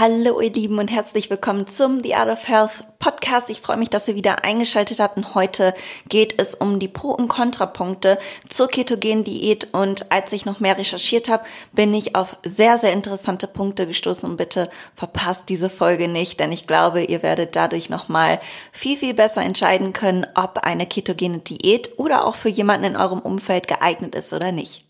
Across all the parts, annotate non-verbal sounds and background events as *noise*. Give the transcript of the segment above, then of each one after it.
Hallo ihr Lieben und herzlich willkommen zum The Art of Health Podcast. Ich freue mich, dass ihr wieder eingeschaltet habt und heute geht es um die Pro- und Kontrapunkte zur ketogenen Diät und als ich noch mehr recherchiert habe, bin ich auf sehr, sehr interessante Punkte gestoßen und bitte verpasst diese Folge nicht, denn ich glaube, ihr werdet dadurch nochmal viel, viel besser entscheiden können, ob eine ketogene Diät oder auch für jemanden in eurem Umfeld geeignet ist oder nicht.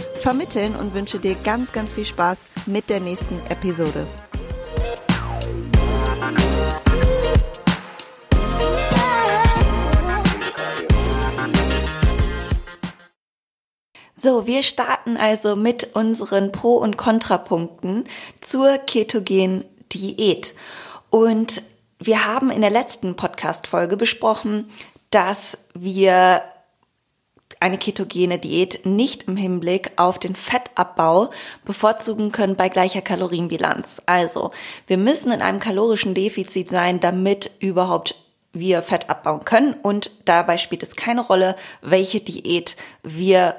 vermitteln und wünsche dir ganz, ganz viel Spaß mit der nächsten Episode. So, wir starten also mit unseren Pro- und Kontrapunkten zur ketogenen Diät. Und wir haben in der letzten Podcast-Folge besprochen, dass wir eine ketogene Diät nicht im Hinblick auf den Fettabbau bevorzugen können bei gleicher Kalorienbilanz. Also, wir müssen in einem kalorischen Defizit sein, damit überhaupt wir Fett abbauen können und dabei spielt es keine Rolle, welche Diät wir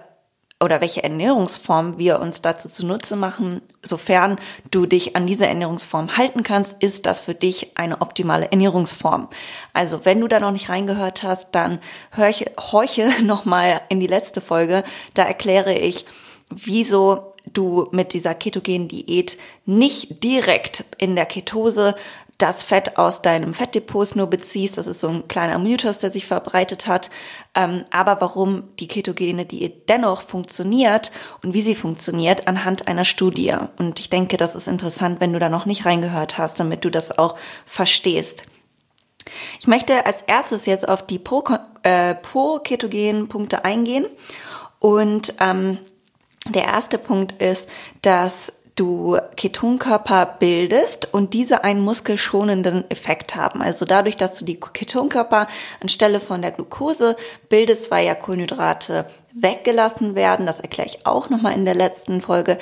oder welche Ernährungsform wir uns dazu zunutze machen, sofern du dich an diese Ernährungsform halten kannst, ist das für dich eine optimale Ernährungsform. Also wenn du da noch nicht reingehört hast, dann horche, *laughs* horche nochmal in die letzte Folge. Da erkläre ich, wieso du mit dieser ketogenen Diät nicht direkt in der Ketose das Fett aus deinem Fettdepots nur beziehst. Das ist so ein kleiner Mythos, der sich verbreitet hat. Ähm, aber warum die ketogene Diät dennoch funktioniert und wie sie funktioniert anhand einer Studie. Und ich denke, das ist interessant, wenn du da noch nicht reingehört hast, damit du das auch verstehst. Ich möchte als erstes jetzt auf die äh, pro-ketogenen Punkte eingehen. Und ähm, der erste Punkt ist, dass du Ketonkörper bildest und diese einen muskelschonenden Effekt haben. Also dadurch, dass du die Ketonkörper anstelle von der Glucose bildest, weil ja Kohlenhydrate weggelassen werden, das erkläre ich auch nochmal in der letzten Folge,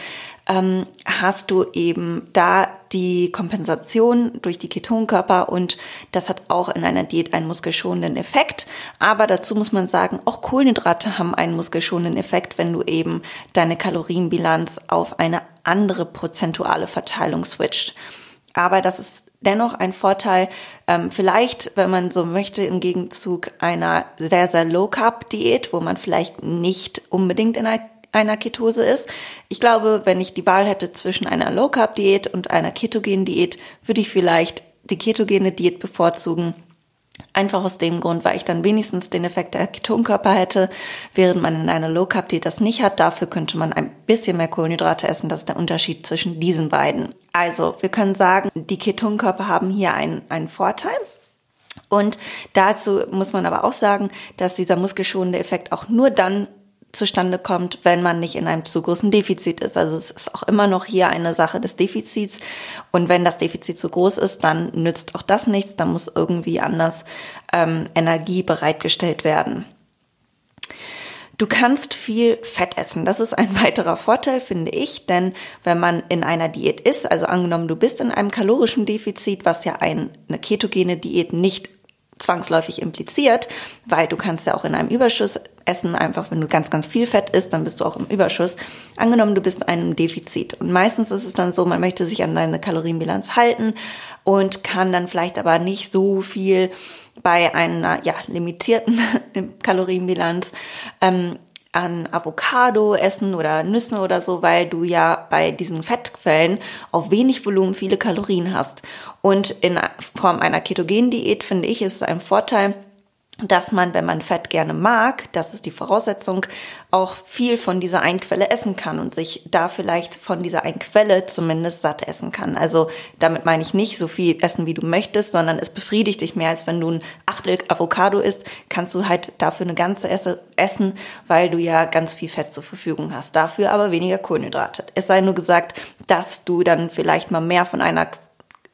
ähm, hast du eben da die Kompensation durch die Ketonkörper und das hat auch in einer Diät einen muskelschonenden Effekt. Aber dazu muss man sagen, auch Kohlenhydrate haben einen muskelschonenden Effekt, wenn du eben deine Kalorienbilanz auf eine andere prozentuale Verteilung switcht. Aber das ist dennoch ein Vorteil, ähm, vielleicht, wenn man so möchte, im Gegenzug einer sehr, sehr Low-Carb-Diät, wo man vielleicht nicht unbedingt in einer, einer Ketose ist. Ich glaube, wenn ich die Wahl hätte zwischen einer Low-Carb-Diät und einer ketogenen Diät, würde ich vielleicht die ketogene Diät bevorzugen Einfach aus dem Grund, weil ich dann wenigstens den Effekt der Ketonkörper hätte, während man in einer Low Carb Diät das nicht hat. Dafür könnte man ein bisschen mehr Kohlenhydrate essen. Das ist der Unterschied zwischen diesen beiden. Also, wir können sagen, die Ketonkörper haben hier einen, einen Vorteil. Und dazu muss man aber auch sagen, dass dieser muskelschonende Effekt auch nur dann zustande kommt, wenn man nicht in einem zu großen Defizit ist. Also es ist auch immer noch hier eine Sache des Defizits. Und wenn das Defizit zu groß ist, dann nützt auch das nichts. Dann muss irgendwie anders ähm, Energie bereitgestellt werden. Du kannst viel Fett essen. Das ist ein *laughs* weiterer Vorteil, finde ich, denn wenn man in einer Diät ist, also angenommen, du bist in einem kalorischen Defizit, was ja eine ketogene Diät nicht zwangsläufig impliziert, weil du kannst ja auch in einem Überschuss essen, einfach wenn du ganz, ganz viel Fett isst, dann bist du auch im Überschuss. Angenommen, du bist in einem Defizit. Und meistens ist es dann so, man möchte sich an deine Kalorienbilanz halten und kann dann vielleicht aber nicht so viel bei einer ja, limitierten *laughs* Kalorienbilanz ähm, an Avocado essen oder Nüssen oder so, weil du ja bei diesen Fettquellen auf wenig Volumen viele Kalorien hast. Und in Form einer ketogenen Diät finde ich, ist es ein Vorteil, dass man, wenn man Fett gerne mag, das ist die Voraussetzung, auch viel von dieser Einquelle essen kann und sich da vielleicht von dieser Einquelle zumindest satt essen kann. Also damit meine ich nicht so viel essen, wie du möchtest, sondern es befriedigt dich mehr, als wenn du ein Achtel Avocado isst, kannst du halt dafür eine ganze Esse essen, weil du ja ganz viel Fett zur Verfügung hast. Dafür aber weniger Kohlenhydrate. Es sei nur gesagt, dass du dann vielleicht mal mehr von einer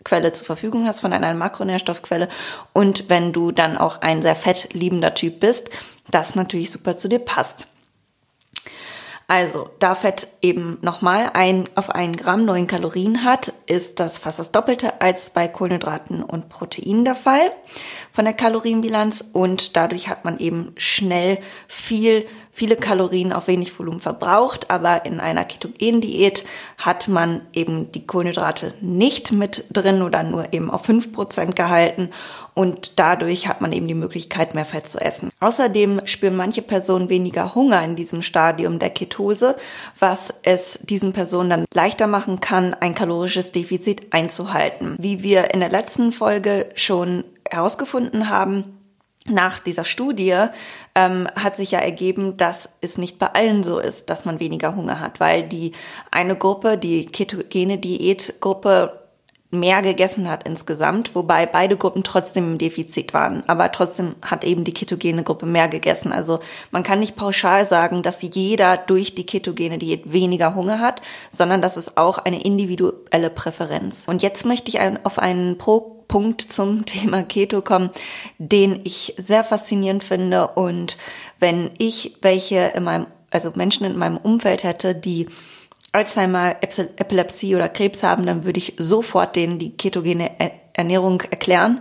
Quelle zur Verfügung hast, von einer Makronährstoffquelle. Und wenn du dann auch ein sehr fettliebender Typ bist, das natürlich super zu dir passt. Also, da Fett eben nochmal ein, auf ein Gramm neun Kalorien hat, ist das fast das Doppelte als bei Kohlenhydraten und Proteinen der Fall von der Kalorienbilanz und dadurch hat man eben schnell viel viele Kalorien auf wenig Volumen verbraucht, aber in einer ketogenen Diät hat man eben die Kohlenhydrate nicht mit drin oder nur eben auf fünf Prozent gehalten und dadurch hat man eben die Möglichkeit, mehr Fett zu essen. Außerdem spüren manche Personen weniger Hunger in diesem Stadium der Ketose, was es diesen Personen dann leichter machen kann, ein kalorisches Defizit einzuhalten. Wie wir in der letzten Folge schon herausgefunden haben, nach dieser Studie ähm, hat sich ja ergeben, dass es nicht bei allen so ist, dass man weniger Hunger hat, weil die eine Gruppe, die ketogene Diätgruppe, mehr gegessen hat insgesamt, wobei beide Gruppen trotzdem im Defizit waren. Aber trotzdem hat eben die ketogene Gruppe mehr gegessen. Also man kann nicht pauschal sagen, dass jeder durch die ketogene Diät weniger Hunger hat, sondern das ist auch eine individuelle Präferenz. Und jetzt möchte ich auf einen Pro Punkt zum *laughs* Thema Keto kommen, den ich sehr faszinierend finde. Und wenn ich welche in meinem, also Menschen in meinem Umfeld hätte, die Alzheimer, Epilepsie oder Krebs haben, dann würde ich sofort denen die ketogene Ernährung erklären.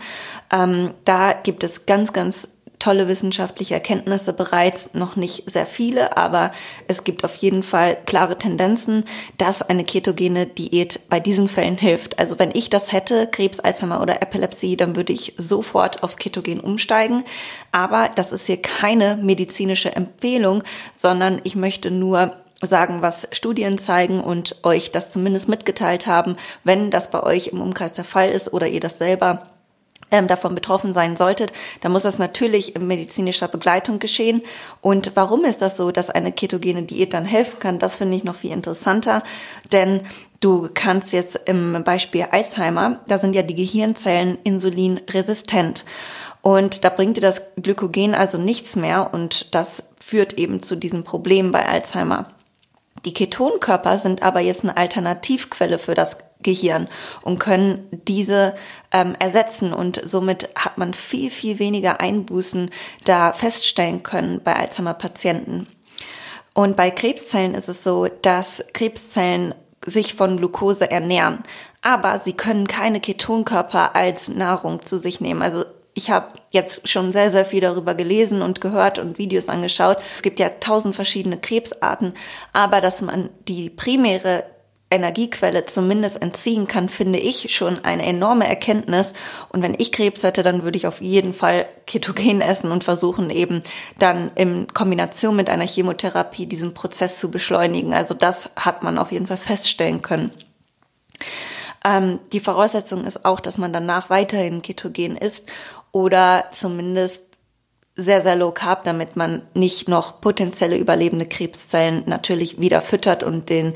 Ähm, da gibt es ganz, ganz tolle wissenschaftliche Erkenntnisse bereits, noch nicht sehr viele, aber es gibt auf jeden Fall klare Tendenzen, dass eine ketogene Diät bei diesen Fällen hilft. Also wenn ich das hätte, Krebs, Alzheimer oder Epilepsie, dann würde ich sofort auf Ketogen umsteigen. Aber das ist hier keine medizinische Empfehlung, sondern ich möchte nur sagen, was Studien zeigen und euch das zumindest mitgeteilt haben, wenn das bei euch im Umkreis der Fall ist oder ihr das selber ähm, davon betroffen sein solltet, dann muss das natürlich in medizinischer Begleitung geschehen. Und warum ist das so, dass eine ketogene Diät dann helfen kann? Das finde ich noch viel interessanter, denn du kannst jetzt im Beispiel Alzheimer, da sind ja die Gehirnzellen insulinresistent. Und da bringt dir das Glykogen also nichts mehr und das führt eben zu diesem Problem bei Alzheimer. Die Ketonkörper sind aber jetzt eine Alternativquelle für das Gehirn und können diese ähm, ersetzen und somit hat man viel, viel weniger Einbußen da feststellen können bei Alzheimer-Patienten. Und bei Krebszellen ist es so, dass Krebszellen sich von Glucose ernähren, aber sie können keine Ketonkörper als Nahrung zu sich nehmen. Also ich habe jetzt schon sehr, sehr viel darüber gelesen und gehört und Videos angeschaut. Es gibt ja tausend verschiedene Krebsarten, aber dass man die primäre Energiequelle zumindest entziehen kann, finde ich schon eine enorme Erkenntnis. Und wenn ich Krebs hätte, dann würde ich auf jeden Fall Ketogen essen und versuchen eben dann in Kombination mit einer Chemotherapie diesen Prozess zu beschleunigen. Also das hat man auf jeden Fall feststellen können. Ähm, die Voraussetzung ist auch, dass man danach weiterhin Ketogen isst oder zumindest sehr, sehr low carb, damit man nicht noch potenzielle überlebende Krebszellen natürlich wieder füttert und den,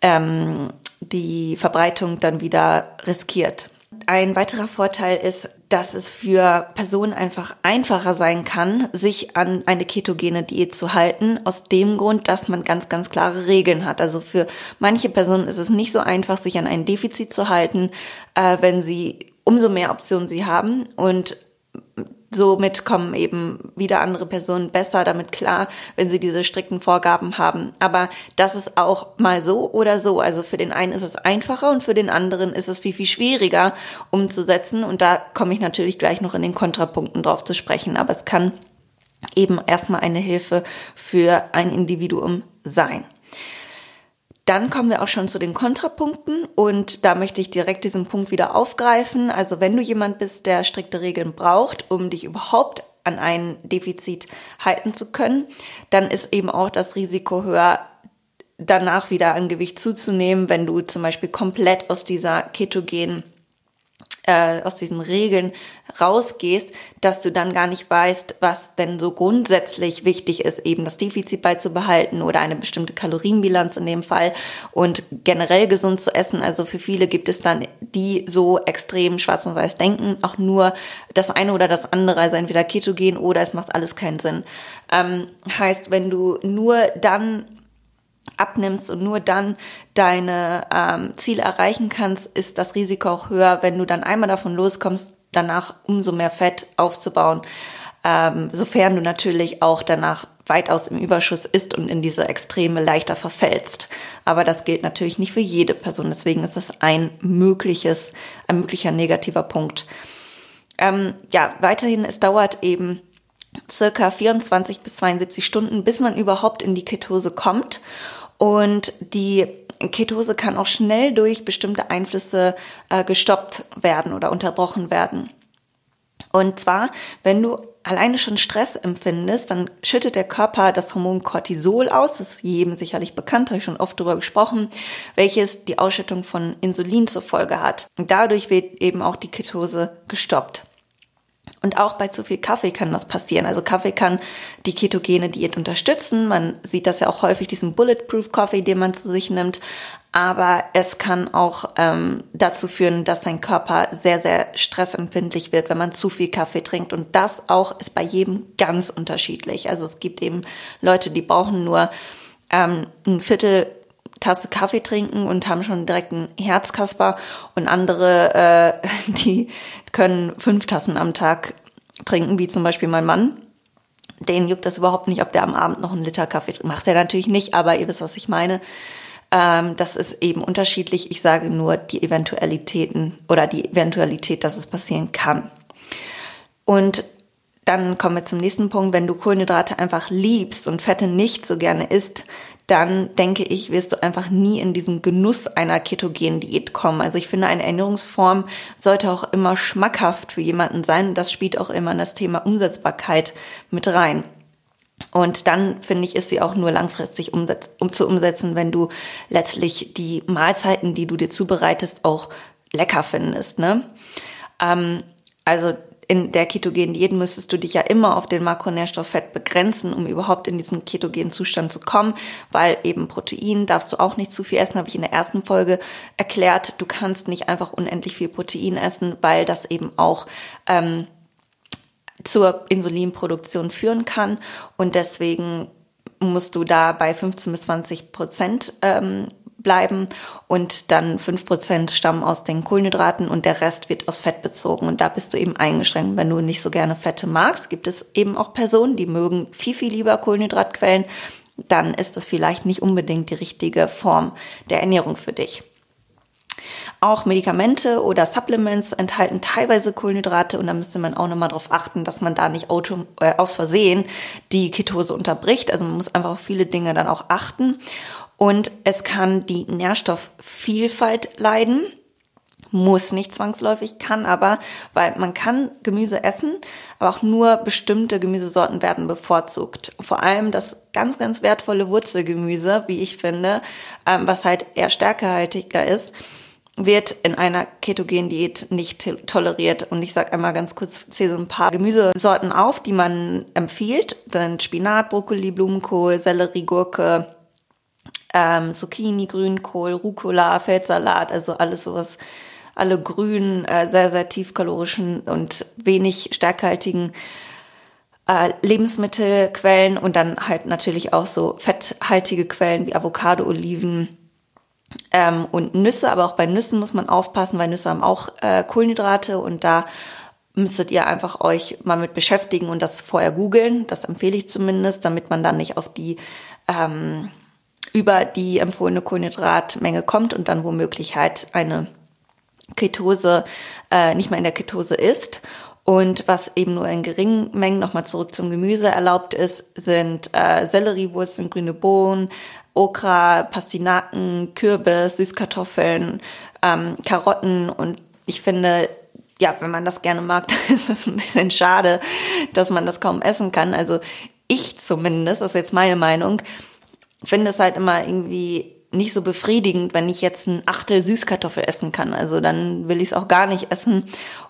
ähm, die Verbreitung dann wieder riskiert. Ein weiterer Vorteil ist, dass es für Personen einfach einfacher sein kann, sich an eine ketogene Diät zu halten, aus dem Grund, dass man ganz, ganz klare Regeln hat. Also für manche Personen ist es nicht so einfach, sich an ein Defizit zu halten, äh, wenn sie umso mehr Optionen sie haben und somit kommen eben wieder andere Personen besser damit klar, wenn sie diese strikten Vorgaben haben. Aber das ist auch mal so oder so. Also für den einen ist es einfacher und für den anderen ist es viel, viel schwieriger umzusetzen. Und da komme ich natürlich gleich noch in den Kontrapunkten drauf zu sprechen. Aber es kann eben erstmal eine Hilfe für ein Individuum sein. Dann kommen wir auch schon zu den Kontrapunkten und da möchte ich direkt diesen Punkt wieder aufgreifen. Also wenn du jemand bist, der strikte Regeln braucht, um dich überhaupt an ein Defizit halten zu können, dann ist eben auch das Risiko höher, danach wieder an Gewicht zuzunehmen, wenn du zum Beispiel komplett aus dieser ketogenen äh, aus diesen Regeln rausgehst, dass du dann gar nicht weißt, was denn so grundsätzlich wichtig ist, eben das Defizit beizubehalten oder eine bestimmte Kalorienbilanz in dem Fall und generell gesund zu essen. Also für viele gibt es dann, die so extrem schwarz und weiß denken, auch nur das eine oder das andere, also entweder ketogen oder es macht alles keinen Sinn. Ähm, heißt, wenn du nur dann abnimmst und nur dann deine ähm, Ziele erreichen kannst, ist das Risiko auch höher, wenn du dann einmal davon loskommst, danach umso mehr Fett aufzubauen, ähm, sofern du natürlich auch danach weitaus im Überschuss ist und in diese Extreme leichter verfällst. Aber das gilt natürlich nicht für jede Person. Deswegen ist das ein mögliches, ein möglicher negativer Punkt. Ähm, ja, weiterhin, es dauert eben circa 24 bis 72 Stunden, bis man überhaupt in die Ketose kommt. Und die Ketose kann auch schnell durch bestimmte Einflüsse äh, gestoppt werden oder unterbrochen werden. Und zwar, wenn du alleine schon Stress empfindest, dann schüttet der Körper das Hormon Cortisol aus, das ist jedem sicherlich bekannt, habe ich schon oft drüber gesprochen, welches die Ausschüttung von Insulin zur Folge hat. Und dadurch wird eben auch die Ketose gestoppt. Und auch bei zu viel Kaffee kann das passieren. Also Kaffee kann die ketogene Diät unterstützen. Man sieht das ja auch häufig, diesen Bulletproof Coffee, den man zu sich nimmt. Aber es kann auch ähm, dazu führen, dass dein Körper sehr, sehr stressempfindlich wird, wenn man zu viel Kaffee trinkt. Und das auch ist bei jedem ganz unterschiedlich. Also es gibt eben Leute, die brauchen nur ähm, ein Viertel Tasse Kaffee trinken und haben schon direkt einen Herzkasper und andere, äh, *laughs* die können fünf Tassen am Tag trinken, wie zum Beispiel mein Mann. Den juckt das überhaupt nicht, ob der am Abend noch einen Liter Kaffee trinkt. Macht er natürlich nicht, aber ihr wisst, was ich meine. Ähm, das ist eben unterschiedlich. Ich sage nur die Eventualitäten oder die Eventualität, dass es passieren kann. Und dann kommen wir zum nächsten Punkt. Wenn du Kohlenhydrate einfach liebst und Fette nicht so gerne isst, dann denke ich, wirst du einfach nie in diesen Genuss einer ketogenen Diät kommen. Also ich finde, eine Ernährungsform sollte auch immer schmackhaft für jemanden sein. Das spielt auch immer in das Thema Umsetzbarkeit mit rein. Und dann finde ich, ist sie auch nur langfristig umsetz um zu umsetzen, wenn du letztlich die Mahlzeiten, die du dir zubereitest, auch lecker findest. Ne? Ähm, also in der ketogenen Diät müsstest du dich ja immer auf den Makronährstoff Fett begrenzen, um überhaupt in diesen ketogenen Zustand zu kommen, weil eben Protein darfst du auch nicht zu viel essen, habe ich in der ersten Folge erklärt. Du kannst nicht einfach unendlich viel Protein essen, weil das eben auch ähm, zur Insulinproduktion führen kann und deswegen musst du da bei 15 bis 20 Prozent ähm, bleiben und dann fünf Prozent stammen aus den Kohlenhydraten und der Rest wird aus Fett bezogen. Und da bist du eben eingeschränkt. Wenn du nicht so gerne Fette magst, gibt es eben auch Personen, die mögen viel, viel lieber Kohlenhydratquellen. Dann ist das vielleicht nicht unbedingt die richtige Form der Ernährung für dich. Auch Medikamente oder Supplements enthalten teilweise Kohlenhydrate und da müsste man auch nochmal darauf achten, dass man da nicht auto, äh, aus Versehen die Ketose unterbricht. Also man muss einfach auf viele Dinge dann auch achten. Und es kann die Nährstoffvielfalt leiden. Muss nicht zwangsläufig, kann aber, weil man kann Gemüse essen, aber auch nur bestimmte Gemüsesorten werden bevorzugt. Vor allem das ganz, ganz wertvolle Wurzelgemüse, wie ich finde, ähm, was halt eher stärkehaltiger ist, wird in einer ketogenen Diät nicht toleriert. Und ich sage einmal ganz kurz, zähle so ein paar Gemüsesorten auf, die man empfiehlt. Das sind Spinat, Brokkoli, Blumenkohl, Sellerie, Gurke, ähm, Zucchini, Grünkohl, Rucola, Feldsalat, also alles sowas, alle grünen, äh, sehr, sehr tiefkalorischen und wenig stärkhaltigen äh, Lebensmittelquellen und dann halt natürlich auch so fetthaltige Quellen wie Avocado, Oliven ähm, und Nüsse. Aber auch bei Nüssen muss man aufpassen, weil Nüsse haben auch äh, Kohlenhydrate und da müsstet ihr einfach euch mal mit beschäftigen und das vorher googeln. Das empfehle ich zumindest, damit man dann nicht auf die ähm, über die empfohlene Kohlenhydratmenge kommt und dann womöglich halt eine Ketose äh, nicht mehr in der Ketose ist. Und was eben nur in geringen Mengen, nochmal zurück zum Gemüse, erlaubt ist, sind äh, Selleriewurzeln, grüne Bohnen, Okra, Pastinaken, Kürbis, Süßkartoffeln, ähm, Karotten. Und ich finde, ja, wenn man das gerne mag, *laughs* dann ist es ein bisschen schade, dass man das kaum essen kann. Also ich zumindest, das ist jetzt meine Meinung, finde es halt immer irgendwie nicht so befriedigend, wenn ich jetzt ein Achtel Süßkartoffel essen kann. Also dann will ich es auch gar nicht essen.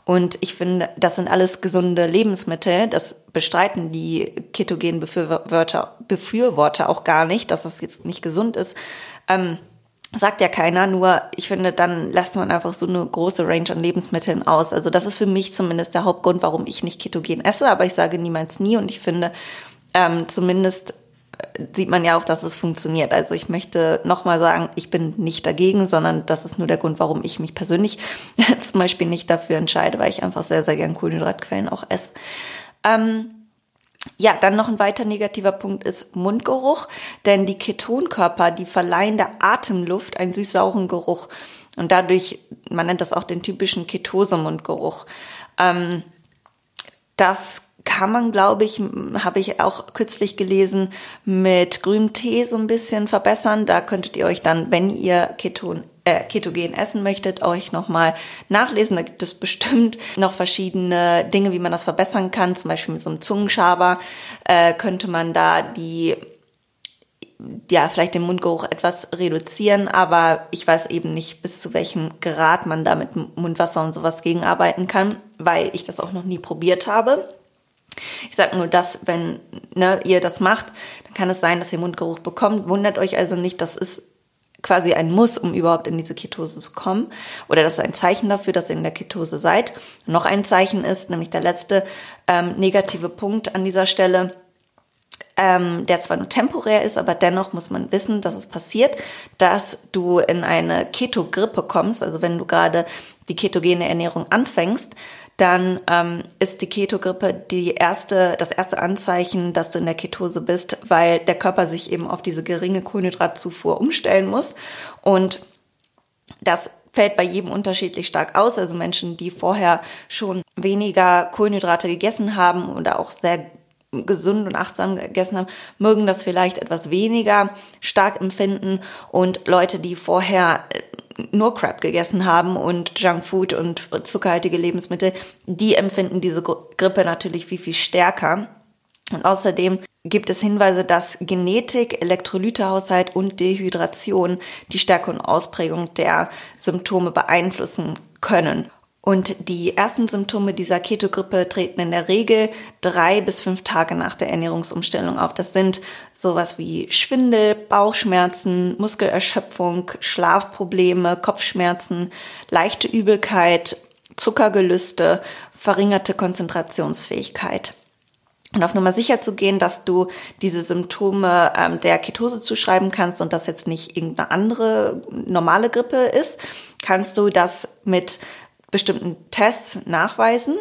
Und ich finde, das sind alles gesunde Lebensmittel. Das bestreiten die ketogenen Befürworter, Befürworter auch gar nicht, dass es jetzt nicht gesund ist. Ähm, sagt ja keiner, nur ich finde, dann lässt man einfach so eine große Range an Lebensmitteln aus. Also das ist für mich zumindest der Hauptgrund, warum ich nicht ketogen esse, aber ich sage niemals nie und ich finde, ähm, zumindest sieht man ja auch, dass es funktioniert. Also ich möchte nochmal sagen, ich bin nicht dagegen, sondern das ist nur der Grund, warum ich mich persönlich *laughs* zum Beispiel nicht dafür entscheide, weil ich einfach sehr, sehr gern Kohlenhydratquellen auch esse. Ähm, ja, dann noch ein weiter negativer Punkt ist Mundgeruch, denn die Ketonkörper, die verleihen der Atemluft einen süß-sauren Geruch und dadurch, man nennt das auch den typischen Ketose-Mundgeruch. Ähm, das kann man, glaube ich, habe ich auch kürzlich gelesen, mit grünem Tee so ein bisschen verbessern. Da könntet ihr euch dann, wenn ihr Keton, äh, Ketogen essen möchtet, euch nochmal nachlesen. Da gibt es bestimmt noch verschiedene Dinge, wie man das verbessern kann. Zum Beispiel mit so einem Zungenschaber äh, könnte man da die ja, vielleicht den Mundgeruch etwas reduzieren, aber ich weiß eben nicht, bis zu welchem Grad man da mit Mundwasser und sowas gegenarbeiten kann, weil ich das auch noch nie probiert habe. Ich sage nur, dass wenn ne, ihr das macht, dann kann es sein, dass ihr Mundgeruch bekommt. Wundert euch also nicht, das ist quasi ein Muss, um überhaupt in diese Ketose zu kommen. Oder das ist ein Zeichen dafür, dass ihr in der Ketose seid. noch ein Zeichen ist, nämlich der letzte ähm, negative Punkt an dieser Stelle, ähm, der zwar nur temporär ist, aber dennoch muss man wissen, dass es passiert, dass du in eine Ketogrippe kommst. Also wenn du gerade die ketogene Ernährung anfängst, dann ähm, ist die Ketogrippe die erste, das erste Anzeichen, dass du in der Ketose bist, weil der Körper sich eben auf diese geringe Kohlenhydratzufuhr umstellen muss. Und das fällt bei jedem unterschiedlich stark aus. Also Menschen, die vorher schon weniger Kohlenhydrate gegessen haben oder auch sehr gesund und achtsam gegessen haben, mögen das vielleicht etwas weniger stark empfinden und Leute, die vorher nur Crap gegessen haben und Junkfood und zuckerhaltige Lebensmittel, die empfinden diese Grippe natürlich viel, viel stärker. Und außerdem gibt es Hinweise, dass Genetik, Elektrolytehaushalt und Dehydration die Stärke und Ausprägung der Symptome beeinflussen können. Und die ersten Symptome dieser Ketogrippe treten in der Regel drei bis fünf Tage nach der Ernährungsumstellung auf. Das sind sowas wie Schwindel, Bauchschmerzen, Muskelerschöpfung, Schlafprobleme, Kopfschmerzen, leichte Übelkeit, Zuckergelüste, verringerte Konzentrationsfähigkeit. Und auf Nummer sicher zu gehen, dass du diese Symptome ähm, der Ketose zuschreiben kannst und das jetzt nicht irgendeine andere normale Grippe ist, kannst du das mit bestimmten Tests nachweisen.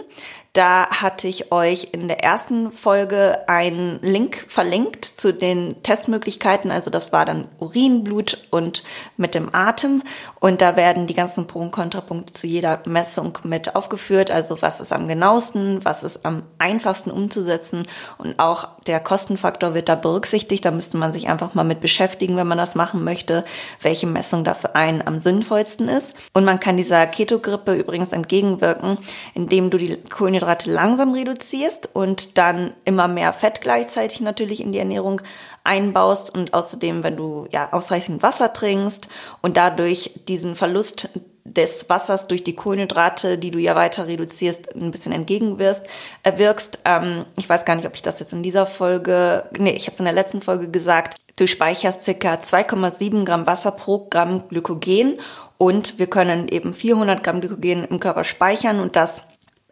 Da hatte ich euch in der ersten Folge einen Link verlinkt zu den Testmöglichkeiten. Also das war dann Urinblut und mit dem Atem. Und da werden die ganzen Pro- und Kontrapunkte zu jeder Messung mit aufgeführt. Also was ist am genauesten, was ist am einfachsten umzusetzen. Und auch der Kostenfaktor wird da berücksichtigt. Da müsste man sich einfach mal mit beschäftigen, wenn man das machen möchte, welche Messung da für einen am sinnvollsten ist. Und man kann dieser Ketogrippe übrigens entgegenwirken, indem du die Kohlenhydrate langsam reduzierst und dann immer mehr Fett gleichzeitig natürlich in die Ernährung einbaust und außerdem, wenn du ja ausreichend Wasser trinkst und dadurch diesen Verlust des Wassers durch die Kohlenhydrate, die du ja weiter reduzierst, ein bisschen entgegenwirkst. Äh, wirkst. Ähm, ich weiß gar nicht, ob ich das jetzt in dieser Folge, nee, ich habe es in der letzten Folge gesagt. Du speicherst circa 2,7 Gramm Wasser pro Gramm Glykogen und wir können eben 400 Gramm Glykogen im Körper speichern und das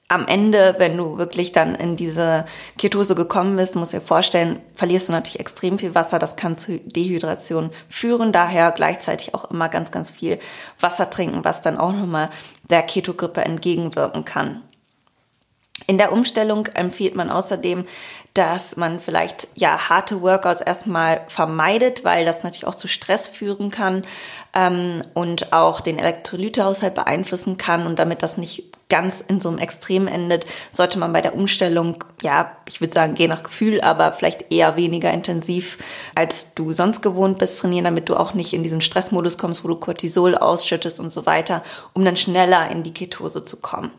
am Ende, wenn du wirklich dann in diese Ketose gekommen bist, musst du dir vorstellen, verlierst du natürlich extrem viel Wasser. Das kann zu Dehydration führen. Daher gleichzeitig auch immer ganz, ganz viel Wasser trinken, was dann auch nochmal der Ketogrippe entgegenwirken kann. In der Umstellung empfiehlt man außerdem, dass man vielleicht ja harte Workouts erstmal vermeidet, weil das natürlich auch zu Stress führen kann ähm, und auch den Elektrolytehaushalt beeinflussen kann. Und damit das nicht ganz in so einem Extrem endet, sollte man bei der Umstellung, ja, ich würde sagen, geh nach Gefühl, aber vielleicht eher weniger intensiv, als du sonst gewohnt bist, trainieren, damit du auch nicht in diesen Stressmodus kommst, wo du Cortisol ausschüttest und so weiter, um dann schneller in die Ketose zu kommen.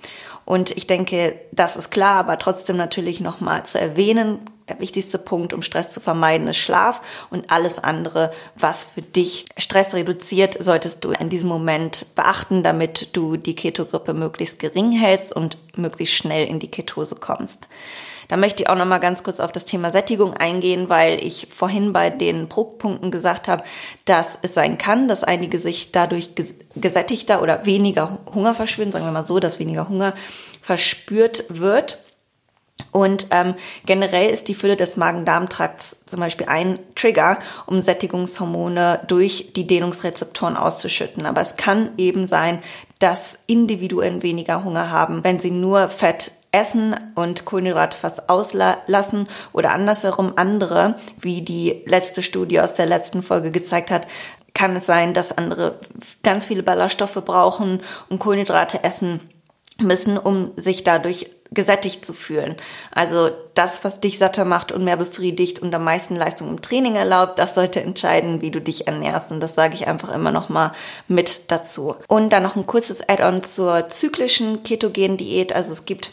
Und ich denke, das ist klar, aber trotzdem natürlich nochmal zu erwähnen, der wichtigste Punkt, um Stress zu vermeiden, ist Schlaf und alles andere, was für dich Stress reduziert, solltest du in diesem Moment beachten, damit du die Ketogrippe möglichst gering hältst und möglichst schnell in die Ketose kommst. Da möchte ich auch noch mal ganz kurz auf das Thema Sättigung eingehen, weil ich vorhin bei den Druckpunkten gesagt habe, dass es sein kann, dass einige sich dadurch gesättigter oder weniger Hunger verspüren, sagen wir mal so, dass weniger Hunger verspürt wird. Und ähm, generell ist die Fülle des Magen-Darm-Trakts zum Beispiel ein Trigger, um Sättigungshormone durch die Dehnungsrezeptoren auszuschütten. Aber es kann eben sein, dass Individuen weniger Hunger haben, wenn sie nur Fett essen und Kohlenhydrate fast auslassen oder andersherum andere, wie die letzte Studie aus der letzten Folge gezeigt hat, kann es sein, dass andere ganz viele Ballaststoffe brauchen und Kohlenhydrate essen müssen, um sich dadurch gesättigt zu fühlen. Also das, was dich satter macht und mehr befriedigt und am meisten Leistung im Training erlaubt, das sollte entscheiden, wie du dich ernährst. Und das sage ich einfach immer noch mal mit dazu. Und dann noch ein kurzes Add-on zur zyklischen ketogenen Diät. Also es gibt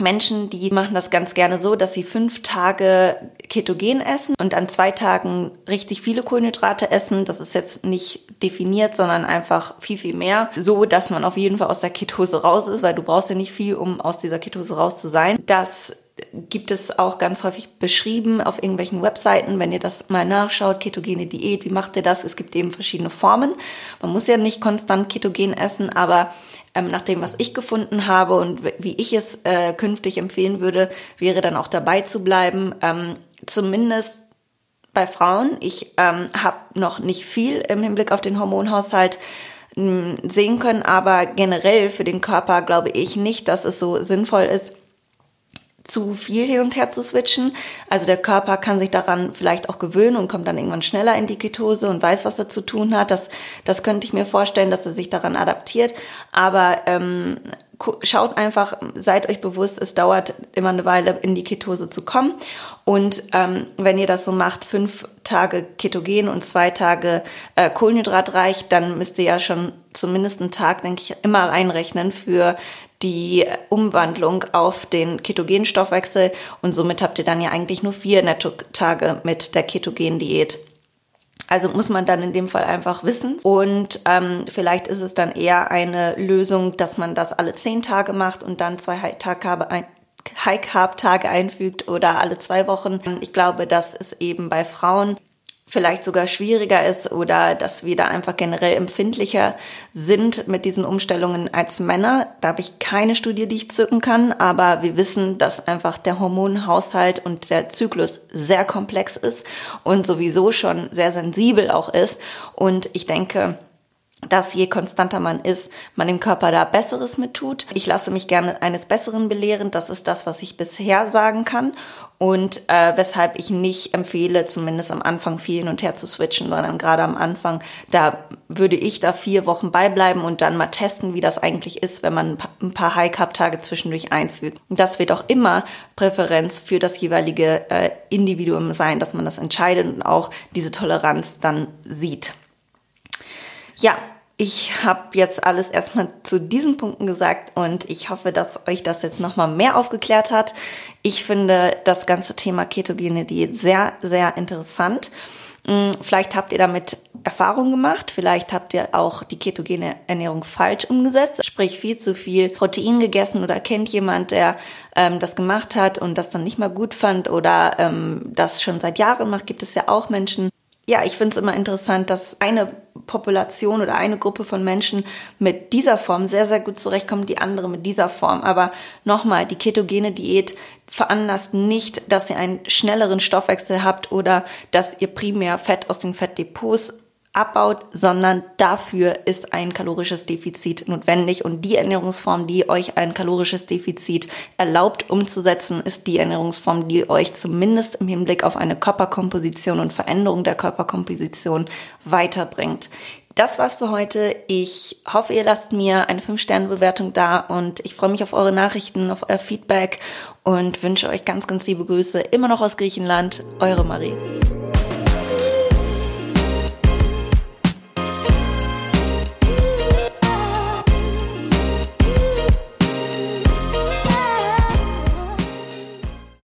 Menschen, die machen das ganz gerne so, dass sie fünf Tage ketogen essen und an zwei Tagen richtig viele Kohlenhydrate essen. Das ist jetzt nicht definiert, sondern einfach viel, viel mehr. So, dass man auf jeden Fall aus der Ketose raus ist, weil du brauchst ja nicht viel, um aus dieser Ketose raus zu sein. Das gibt es auch ganz häufig beschrieben auf irgendwelchen Webseiten, wenn ihr das mal nachschaut, ketogene Diät, wie macht ihr das? Es gibt eben verschiedene Formen. Man muss ja nicht konstant ketogen essen, aber ähm, nach dem, was ich gefunden habe und wie ich es äh, künftig empfehlen würde, wäre dann auch dabei zu bleiben, ähm, zumindest bei Frauen. Ich ähm, habe noch nicht viel im Hinblick auf den Hormonhaushalt hm, sehen können, aber generell für den Körper glaube ich nicht, dass es so sinnvoll ist, zu viel hin und her zu switchen. Also der Körper kann sich daran vielleicht auch gewöhnen und kommt dann irgendwann schneller in die Ketose und weiß, was er zu tun hat. Das, das könnte ich mir vorstellen, dass er sich daran adaptiert. Aber ähm, schaut einfach, seid euch bewusst, es dauert immer eine Weile in die Ketose zu kommen. Und ähm, wenn ihr das so macht, fünf Tage Ketogen und zwei Tage äh, kohlenhydratreich, dann müsst ihr ja schon zumindest einen Tag, denke ich, immer einrechnen für die Umwandlung auf den ketogenen Stoffwechsel und somit habt ihr dann ja eigentlich nur vier Netto-Tage mit der ketogenen Diät. Also muss man dann in dem Fall einfach wissen. Und ähm, vielleicht ist es dann eher eine Lösung, dass man das alle zehn Tage macht und dann zwei High-Carb-Tage einfügt oder alle zwei Wochen. Ich glaube, das ist eben bei Frauen vielleicht sogar schwieriger ist oder dass wir da einfach generell empfindlicher sind mit diesen Umstellungen als Männer. Da habe ich keine Studie, die ich zücken kann, aber wir wissen, dass einfach der Hormonhaushalt und der Zyklus sehr komplex ist und sowieso schon sehr sensibel auch ist. Und ich denke, dass je konstanter man ist, man dem Körper da Besseres mit tut. Ich lasse mich gerne eines Besseren belehren. Das ist das, was ich bisher sagen kann. Und äh, weshalb ich nicht empfehle, zumindest am Anfang viel hin und her zu switchen, sondern gerade am Anfang, da würde ich da vier Wochen beibleiben und dann mal testen, wie das eigentlich ist, wenn man ein paar High-Carb-Tage zwischendurch einfügt. Das wird auch immer Präferenz für das jeweilige äh, Individuum sein, dass man das entscheidet und auch diese Toleranz dann sieht. Ja, ich habe jetzt alles erstmal zu diesen Punkten gesagt und ich hoffe, dass euch das jetzt nochmal mehr aufgeklärt hat. Ich finde das ganze Thema ketogene Diät sehr, sehr interessant. Hm, vielleicht habt ihr damit Erfahrung gemacht, vielleicht habt ihr auch die ketogene Ernährung falsch umgesetzt, sprich viel zu viel Protein gegessen oder kennt jemand, der ähm, das gemacht hat und das dann nicht mal gut fand oder ähm, das schon seit Jahren macht, gibt es ja auch Menschen ja, ich finde es immer interessant, dass eine Population oder eine Gruppe von Menschen mit dieser Form sehr, sehr gut zurechtkommt, die andere mit dieser Form. Aber nochmal, die ketogene Diät veranlasst nicht, dass ihr einen schnelleren Stoffwechsel habt oder dass ihr primär Fett aus den Fettdepots abbaut, sondern dafür ist ein kalorisches Defizit notwendig. Und die Ernährungsform, die euch ein kalorisches Defizit erlaubt umzusetzen, ist die Ernährungsform, die euch zumindest im Hinblick auf eine Körperkomposition und Veränderung der Körperkomposition weiterbringt. Das war's für heute. Ich hoffe, ihr lasst mir eine 5-Sterne-Bewertung da und ich freue mich auf eure Nachrichten, auf euer Feedback und wünsche euch ganz, ganz liebe Grüße. Immer noch aus Griechenland. Eure Marie.